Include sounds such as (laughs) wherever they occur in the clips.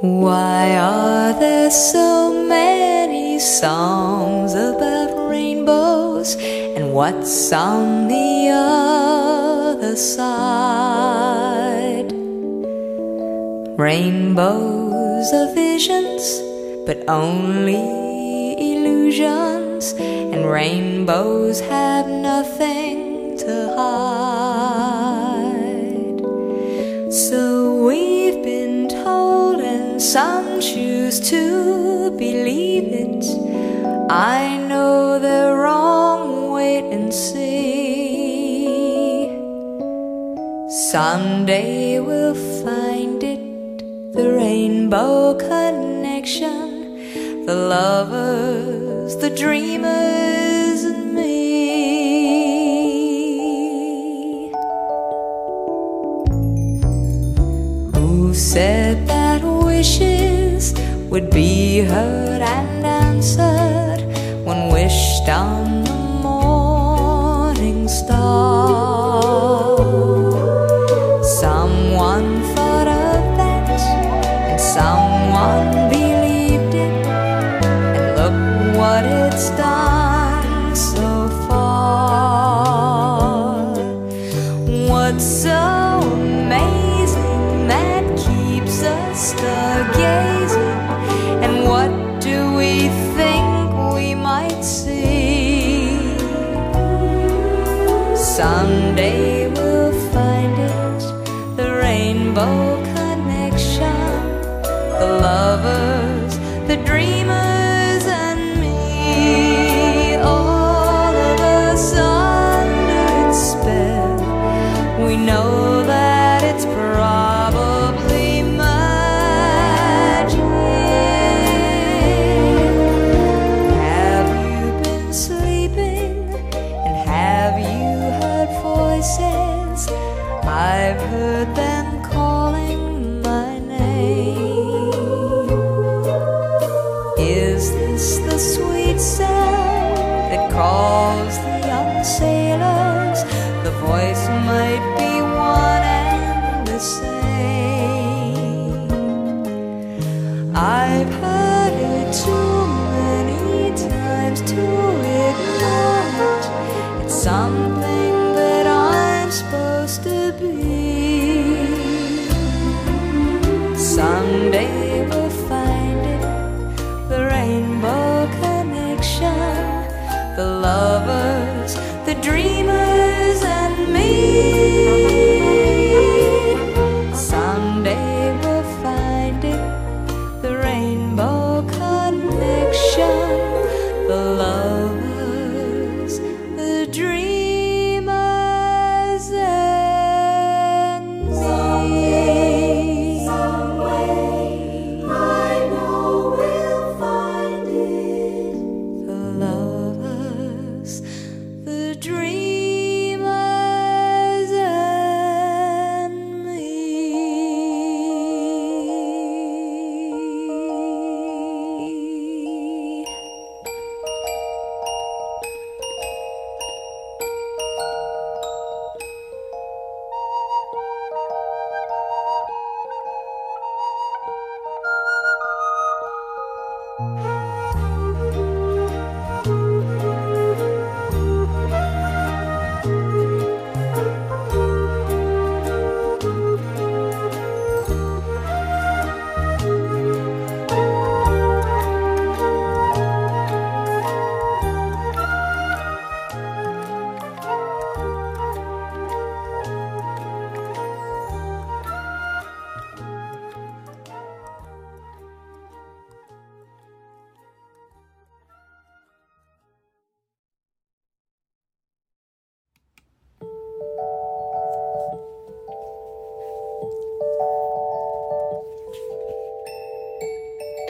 Why are there so many songs about rainbows? And what's on the other side? Rainbows are visions, but only illusions, and rainbows have nothing to hide. Choose to believe it. I know they're wrong, wait and see. Someday we'll find it, the rainbow connection, the lovers, the dreamers, and me. Who said that wishes would be heard and answered. When wished on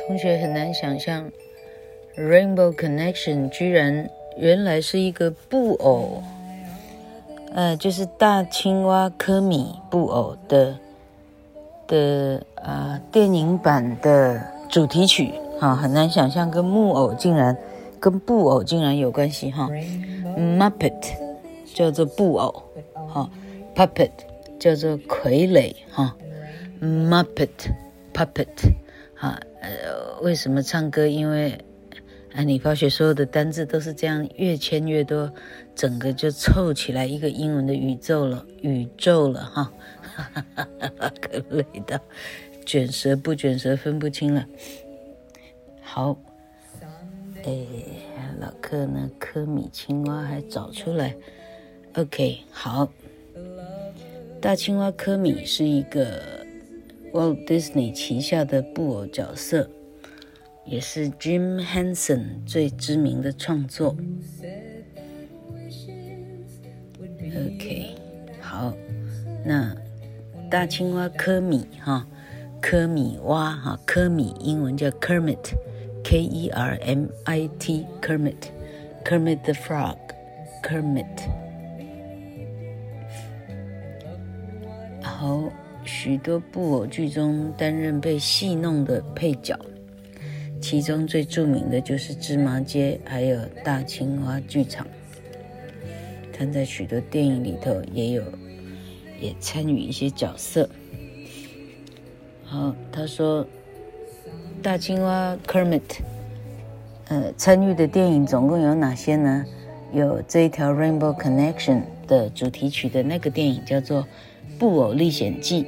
同学很难想象，Rainbow Connection 居然原来是一个布偶，呃，就是大青蛙科米布偶的的啊、呃、电影版的主题曲，哈、哦，很难想象跟木偶竟然跟布偶竟然有关系，哈、哦、，Muppet 叫做布偶，哈、哦、，Puppet 叫做傀儡，哈、哦、，Muppet Puppet。啊，呃，为什么唱歌？因为啊，你发觉所有的单字都是这样，越签越多，整个就凑起来一个英文的宇宙了，宇宙了哈，(laughs) 可累的，卷舌不卷舌分不清了。好，哎，老柯呢？科米青蛙还找出来，OK，好。大青蛙科米是一个 Walt Disney 旗下的布偶角色，也是 Jim Henson 最知名的创作。OK，好，那大青蛙科米哈，科米蛙哈，科米英文叫 Kermit，K-E-R-M-I-T，Kermit，Kermit the Frog，Kermit。好，许多布偶剧中担任被戏弄的配角，其中最著名的就是芝麻街，还有大青蛙剧场。他在许多电影里头也有，也参与一些角色。好，他说，大青蛙 Kermit，呃，参与的电影总共有哪些呢？有这一条 Rainbow Connection 的主题曲的那个电影叫做。《布偶历险记》，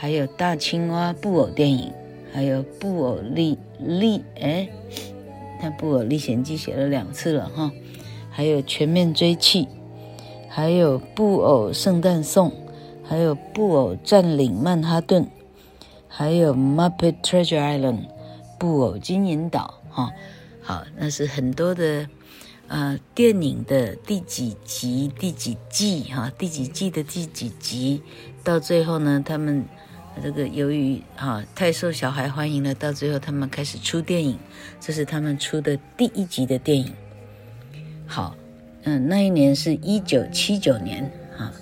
还有大青蛙布偶电影，还有布偶历历哎，他布偶历险记写了两次了哈，还有全面追缉，还有布偶圣诞颂，还有布偶占领曼哈顿，还有 Muppet Treasure Island 布偶金银岛哈，好，那是很多的。呃，电影的第几集、第几季哈，第几季的第几集，到最后呢，他们这个由于啊太受小孩欢迎了，到最后他们开始出电影，这是他们出的第一集的电影。好，嗯，那一年是一九七九年啊，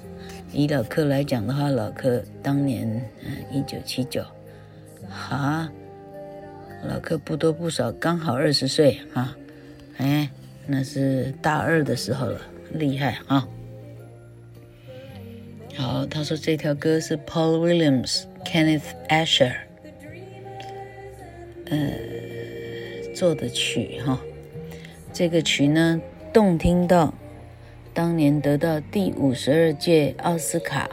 以老柯来讲的话，老柯当年嗯一九七九，啊，老柯不多不少，刚好二十岁啊，哎。那是大二的时候了，厉害啊！好，他说这条歌是 Paul Williams、Kenneth Asher，呃，做的曲哈。这个曲呢，动听到当年得到第五十二届奥斯卡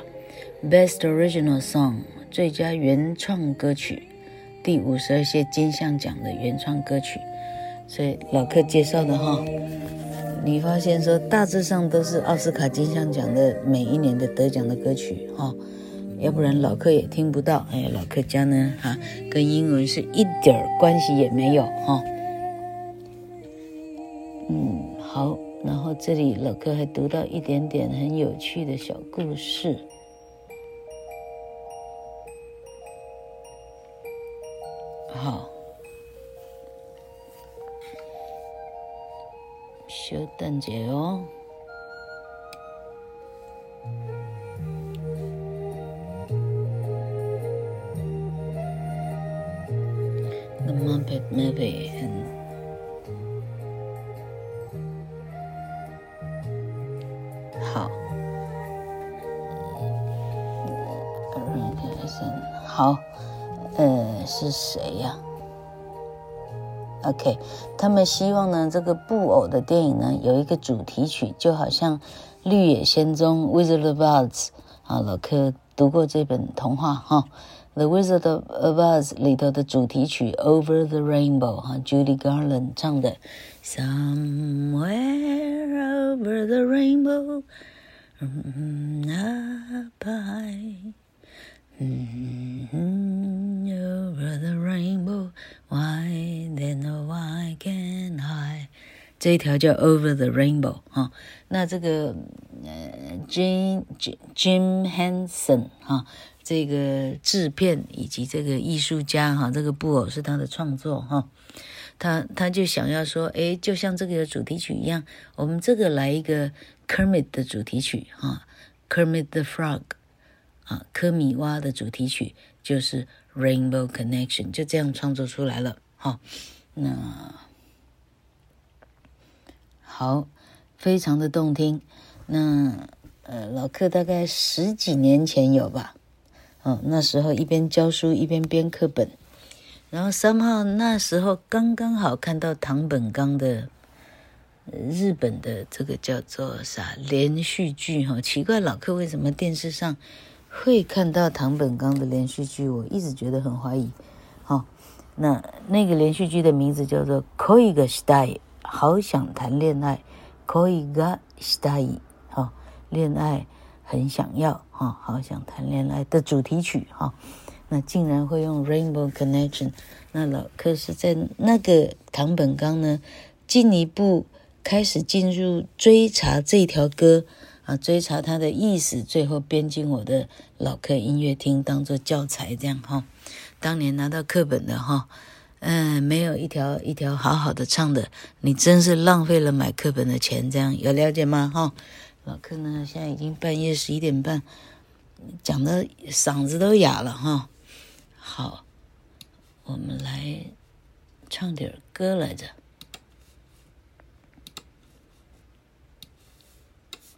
Best Original Song 最佳原创歌曲，第五十二届金像奖的原创歌曲。所以老客介绍的哈，你发现说大致上都是奥斯卡金像奖的每一年的得奖的歌曲哈，要不然老客也听不到。哎，老客家呢哈，跟英文是一点关系也没有哈。嗯，好，然后这里老客还读到一点点很有趣的小故事。好。小等者哦。Muppet Movie。好。好，呃，是谁呀？OK，他们希望呢，这个布偶的电影呢有一个主题曲，就好像《绿野仙踪》（Wizard of Oz） 啊，老柯读过这本童话哈，哦，《The Wizard of Oz》里头的主题曲《Over the Rainbow》哈，Judy Garland 唱的。Somewhere over the rainbow, up high, over the rainbow. Why then why can't I？这一条叫 Over the Rainbow 哈、哦，那这个呃 Jim Jim Henson 哈、哦， 这个制片以及这个艺术家哈、这个布偶是他的创作哈、他他就想要说，诶，就像这个主题曲一样，我们这个来一个 Kermit 的主题曲哈、，Kermit the Frog 啊、科米蛙的主题曲就是。Rainbow Connection 就这样创作出来了，好，那好，非常的动听。那呃，老克大概十几年前有吧，嗯，那时候一边教书一边编课本， 然后三号那时候刚刚好看到堂本刚的日本的这个叫做啥连续剧哈，奇怪老客为什么电视上会看到堂本刚的连续剧？我一直觉得很怀疑。好，那那个连续剧的名字叫做《恋がしたい》，好想谈恋爱，恋がしたい，哈，恋爱 很想要哈，好想谈恋爱的主题曲哈。那竟然会用 Rainbow Connection，那老柯是在那个堂本刚呢，进一步开始进入追查这条歌啊，追查它的意思，最后编进我的老客音乐厅当做教材这样哈。当年拿到课本的哈，嗯，没有一条一条好好的唱的，你真是浪费了买课本的钱，这样有了解吗？哈，老客呢，现在已经半夜十一点半，讲的嗓子都哑了哈。好，我们来唱点歌来着。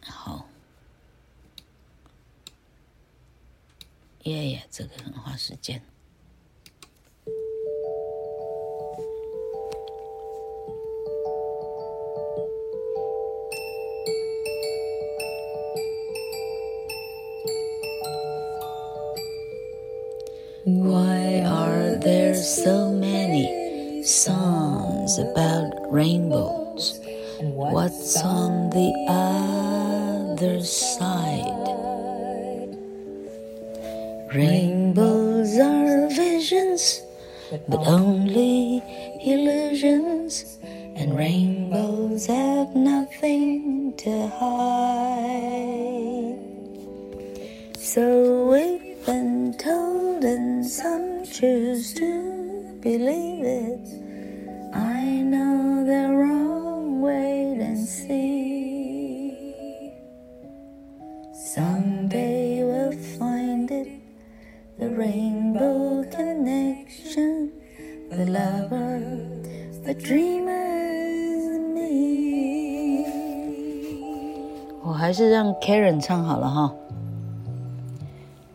好，耶耶，这个很花时间。Why are there so many songs about rainbows? What's on the other side? Rainbows are visions, but only illusions, and rainbows have nothing to hide. So we've been told. And some choose to believe it. I know the wrong way and see. Someday we'll find it. The rainbow connection. The lover, the dreamer, me. 我还是让 Karen 唱好了哈。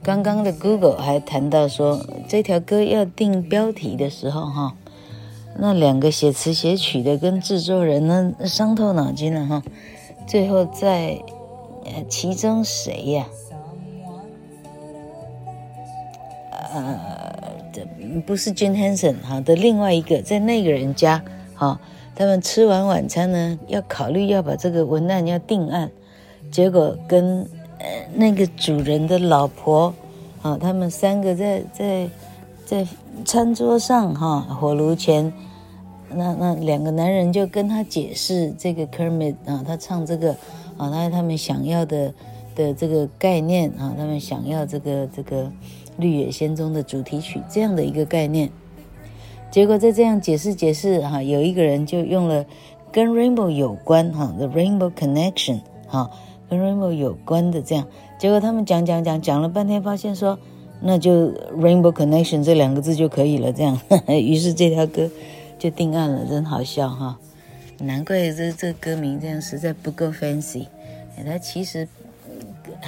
刚刚的 Google 还谈到说， 这条歌要定标题的时候，哈，那两个写词写曲的跟制作人呢伤透脑筋了，哈，最后在呃其中谁呀？呃，不是 Jim Henson 哈的另外一个，在那个人家，哈，他们吃完晚餐呢，要考虑要把这个文案要定案，结果跟呃。那个主人的老婆，啊，他们三个在在在餐桌上哈，火炉前，那那两个男人就跟他解释这个 Kermit 啊，他唱这个啊，那他们想要的的这个概念啊，他们想要这个这个绿野仙踪的主题曲这样的一个概念，结果在这样解释解释哈，有一个人就用了跟 Rainbow 有关哈，The Rainbow Connection 哈。跟 Rainbow 有关的这样，结果他们讲讲讲讲了半天，发现说那就 Rainbow Connection 这两个字就可以了。这样，(laughs) 于是这条歌就定案了，真好笑哈！难怪这这歌名这样实在不够 fancy，它其实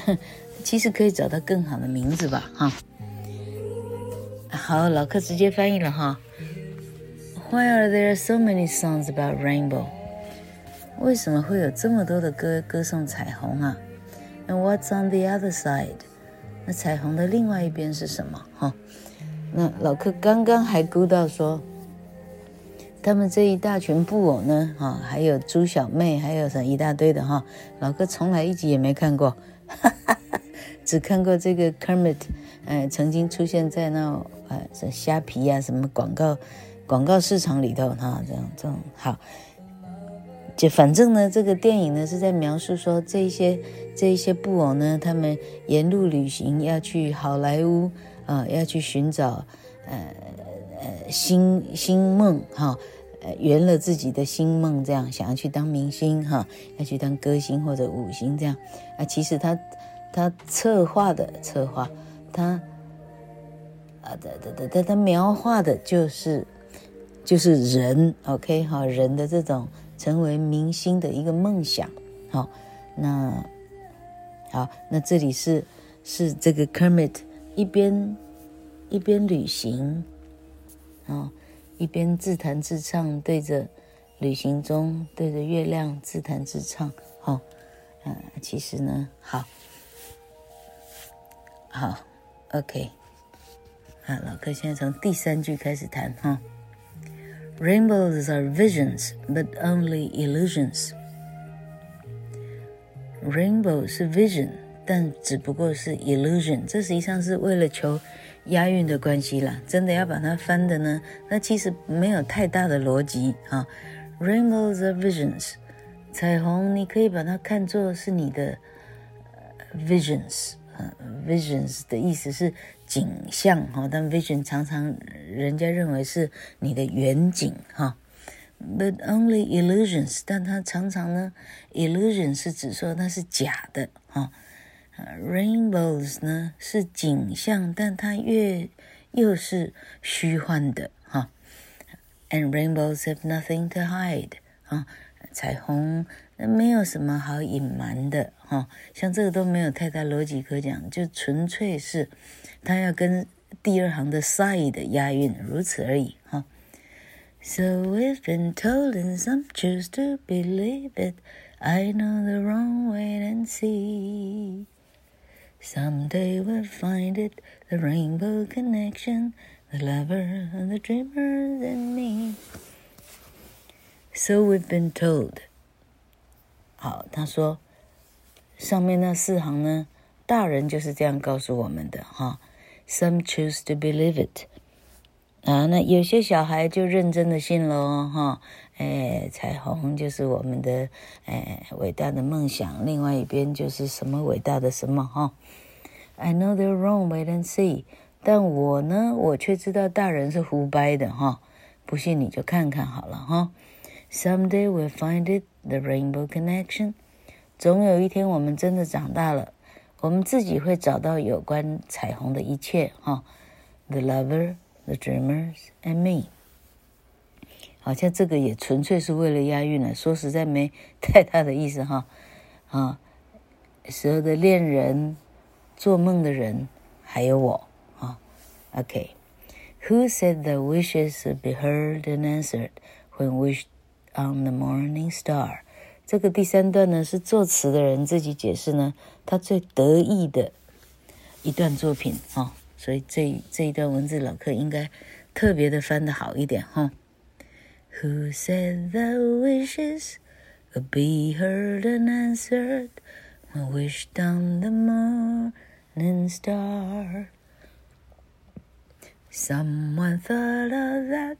(laughs) 其实可以找到更好的名字吧？哈，好，老客直接翻译了哈。Why are there so many songs about rainbow？为什么会有这么多的歌歌颂彩虹啊？And what's on the other side？那彩虹的另外一边是什么？哈，那老客刚刚还估到说，他们这一大群布偶呢，哈，还有猪小妹，还有什么一大堆的哈，老客从来一集也没看过，哈哈哈，只看过这个 Kermit，呃，曾经出现在那呃虾皮呀、什么广告广告市场里头哈，这样这种好。就反正呢，这个电影呢是在描述说，这一些这一些布偶呢，他们沿路旅行要去好莱坞啊、要去寻找呃呃新新梦哈，呃圆了自己的新梦，这样想要去当明星哈，要去当歌星或者舞星这样啊。其实他他策划的策划，他啊的的的他他描画的就是就是人，OK 哈，人的这种。成为明星的一个梦想，好，那好，那这里是是这个 Kermit 一边一边旅行，啊，一边自弹自唱，对着旅行中对着月亮自弹自唱，哦，嗯，其实呢，好，好，OK，好，老哥现在从第三句开始弹哈。Rainbows are visions, but only illusions. Rainbow 是 vision，但只不过是 illusion。这实际上是为了求押韵的关系啦。真的要把它翻的呢，那其实没有太大的逻辑啊。Rainbows are visions，彩虹你可以把它看作是你的 visions。 呃，visions 的意思是景象哈，但 vision 常常人家认为是你的远景哈。But only illusions，但它常常呢，illusion 是指说它是假的哈。Rainbows 呢是景象，但它越又是虚幻的哈。And rainbows have nothing to hide 啊，彩虹。没有什么好隐瞒的 哈，像这个都没有太大逻辑可讲，就纯粹是他要跟第二行的 side 押韵，如此而已哈。So we've been told and some choose to believe it. I know the wrong way and see. Someday we'll find it, the rainbow connection, the lover and the dreamer and me. So we've been told. 好，他说 上面那四行呢，大人就是这样告诉我们的哈。Some choose to believe it 啊，那有些小孩就认真的信了哈。哎，彩虹就是我们的哎伟大的梦想，另外一边就是什么伟大的什么哈。I know they're wrong, wait and see。但我呢，我却知道大人是胡掰的哈。不信你就看看好了哈。Someday we'll find it, the rainbow connection。总有一天，我们真的长大了，我们自己会找到有关彩虹的一切。哈，the lover, the dreamers and me。好像这个也纯粹是为了押韵了，说实在没太大的意思哈。啊，所有的恋人、做梦的人，还有我。啊，OK。Who said the wishes would be heard and answered when wished On the morning star， 这个第三段呢是作词的人自己解释呢，他最得意的一段作品啊、哦，所以这这一段文字老柯应该特别的翻得好一点哈、哦。Who said the wishes would be heard and answered when wished on the morning star? Someone thought of that.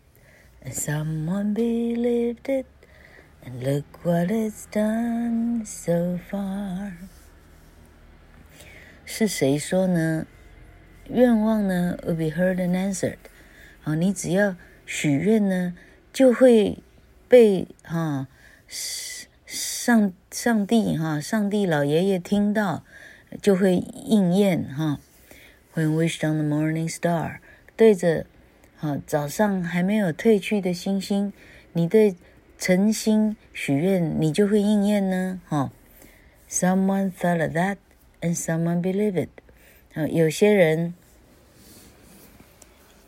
And someone believed it, and look what it's done so far. 是谁说呢？愿望呢，will be heard and answered。啊，你只要许愿呢，就会被哈上上帝哈上帝老爷爷听到，就会应验哈。When wished on the morning star，对着。好，早上还没有褪去的星星，你对诚心许愿，你就会应验呢。哈，Someone thought that, and someone believed it。啊，有些人，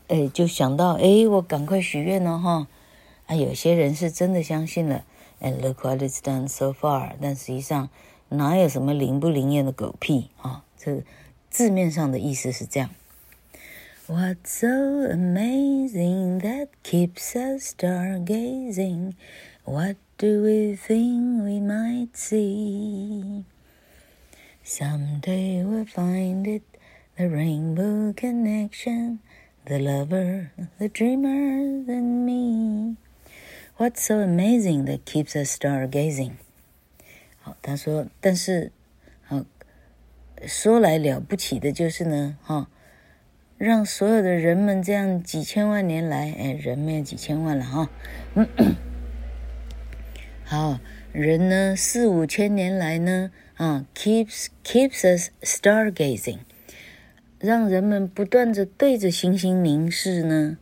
哎，就想到，哎，我赶快许愿了哈。啊，有些人是真的相信了，and look what it's done so far。但实际上，哪有什么灵不灵验的狗屁啊？这字面上的意思是这样。What's so amazing that keeps us stargazing? What do we think we might see? Someday we'll find it, the rainbow connection, the lover, the dreamer, and me. What's so amazing that keeps us stargazing? 好，他说，但是，好，说来了不起的就是呢，哈。 让所有的人们这样几千万年来，哎，人没有几千万了哈，嗯，好，人呢四五千年来呢，啊，keeps keeps us stargazing，让人们不断的对着星星凝视呢，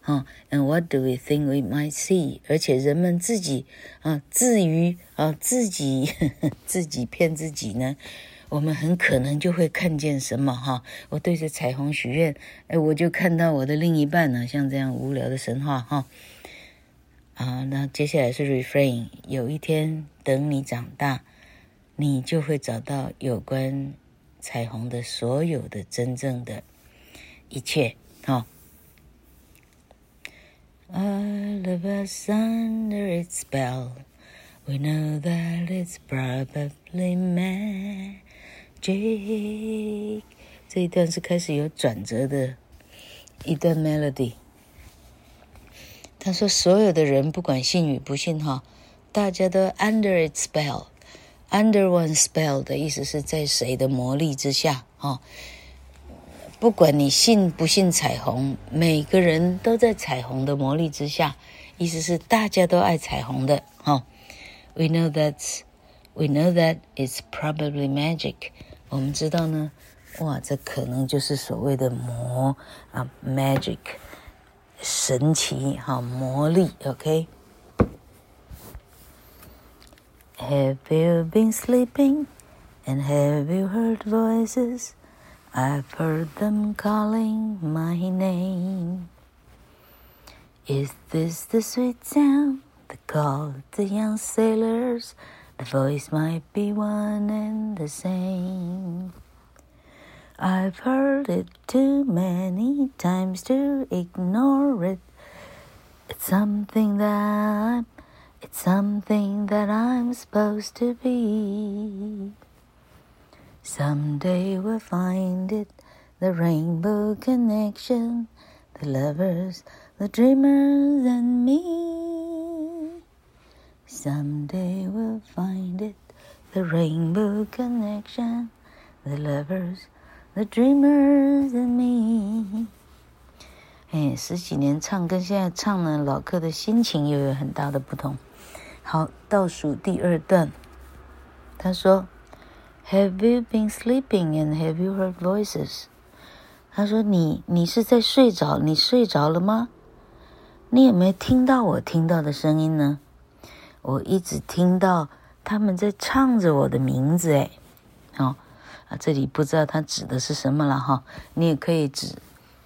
啊，and what do we think we might see？而且人们自己啊，自娱啊，自己呵呵 (laughs) 自己骗自己呢。我们很可能就会看见什么哈。我对着彩虹许愿，哎，我就看到我的另一半呢，像这样无聊的神话哈。啊，那接下来是 refrain。有一天，等你长大，你就会找到有关彩虹的所有的真正的一切哈。All of us under its spell, we know that it's probably magic。这一段是开始有转折的一段 melody。他说：“所有的人，不管信与不信，哈，大家都 under its spell。under one spell 的意思是在谁的魔力之下，哈。不管你信不信彩虹，每个人都在彩虹的魔力之下。意思是大家都爱彩虹的，哈。We know that's we know that it's probably magic。我们知道呢，哇，这可能就是所谓的魔啊，magic。”神奇哈，魔力，OK。Have you been sleeping and have you heard voices? I've heard them calling my name. Is this the sweet sound that called the young sailors? The voice might be one and the same. I've heard it too many times to ignore it. It's something that it's something that I'm supposed to be. Someday we'll find it, the rainbow connection, the lovers, the dreamers, and me. Someday we'll find it, the rainbow connection, the lovers. The dreamers and me，哎，十几年唱跟现在唱呢，老柯的心情又有很大的不同。好，倒数第二段，他说：“Have you been sleeping and have you heard voices？” 他说：“你你是在睡着？你睡着了吗？你有没有听到我听到的声音呢？我一直听到他们在唱着我的名字，哎，好。”啊，这里不知道他指的是什么了哈。你也可以指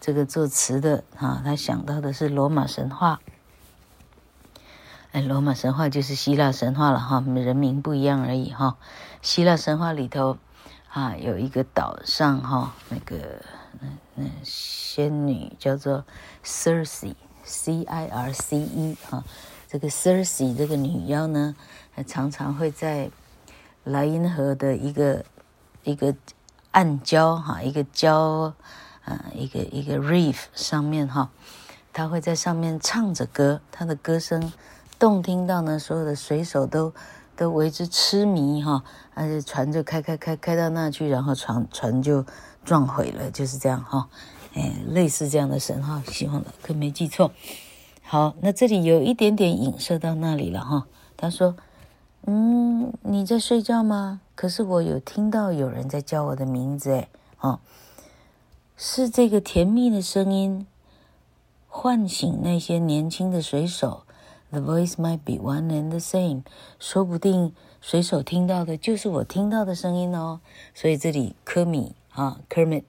这个作词的哈，他想到的是罗马神话。哎，罗马神话就是希腊神话了哈，人名不一样而已哈。希腊神话里头啊，有一个岛上哈，那个那那仙女叫做 Circe，C I R C E 哈。这个 Circe 这个女妖呢，常常会在莱茵河的一个。一个暗礁哈，一个礁，啊，一个一个 reef 上面哈，她会在上面唱着歌，她的歌声动听到呢，所有的水手都都为之痴迷哈，而且船就开开开开到那去，然后船船就撞毁了，就是这样哈，哎，类似这样的神哈，希望可没记错。好，那这里有一点点影射到那里了哈，他说。嗯，你在睡觉吗？可是我有听到有人在叫我的名字，哎，哦，是这个甜蜜的声音唤醒那些年轻的水手。The voice might be one and the same，说不定水手听到的就是我听到的声音哦。所以这里科米啊，Kermit，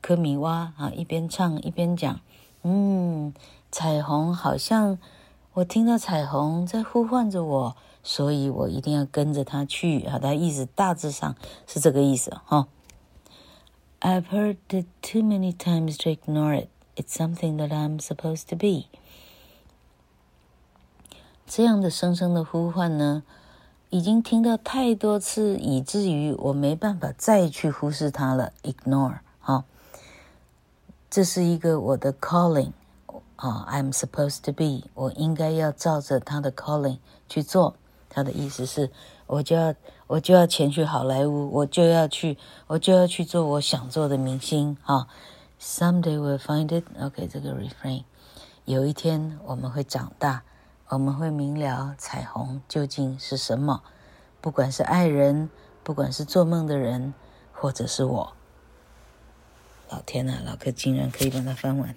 科米蛙啊，一边唱一边讲，嗯，彩虹好像我听到彩虹在呼唤着我。所以我一定要跟着他去好，它意思大致上是这个意思哈。I've heard it too many times to ignore it. It's something that I'm supposed to be. 这样的声声的呼唤呢，已经听到太多次，以至于我没办法再去忽视它了。Ignore 哈，这是一个我的 calling 啊，I'm supposed to be，我应该要照着他的 calling 去做。他的意思是，我就要我就要前去好莱坞，我就要去，我就要去做我想做的明星啊。Someday we'll find it. OK，这个 refrain，有一天我们会长大，我们会明了彩虹究竟是什么。不管是爱人，不管是做梦的人，或者是我。老天呐，老哥竟然可以把它翻完。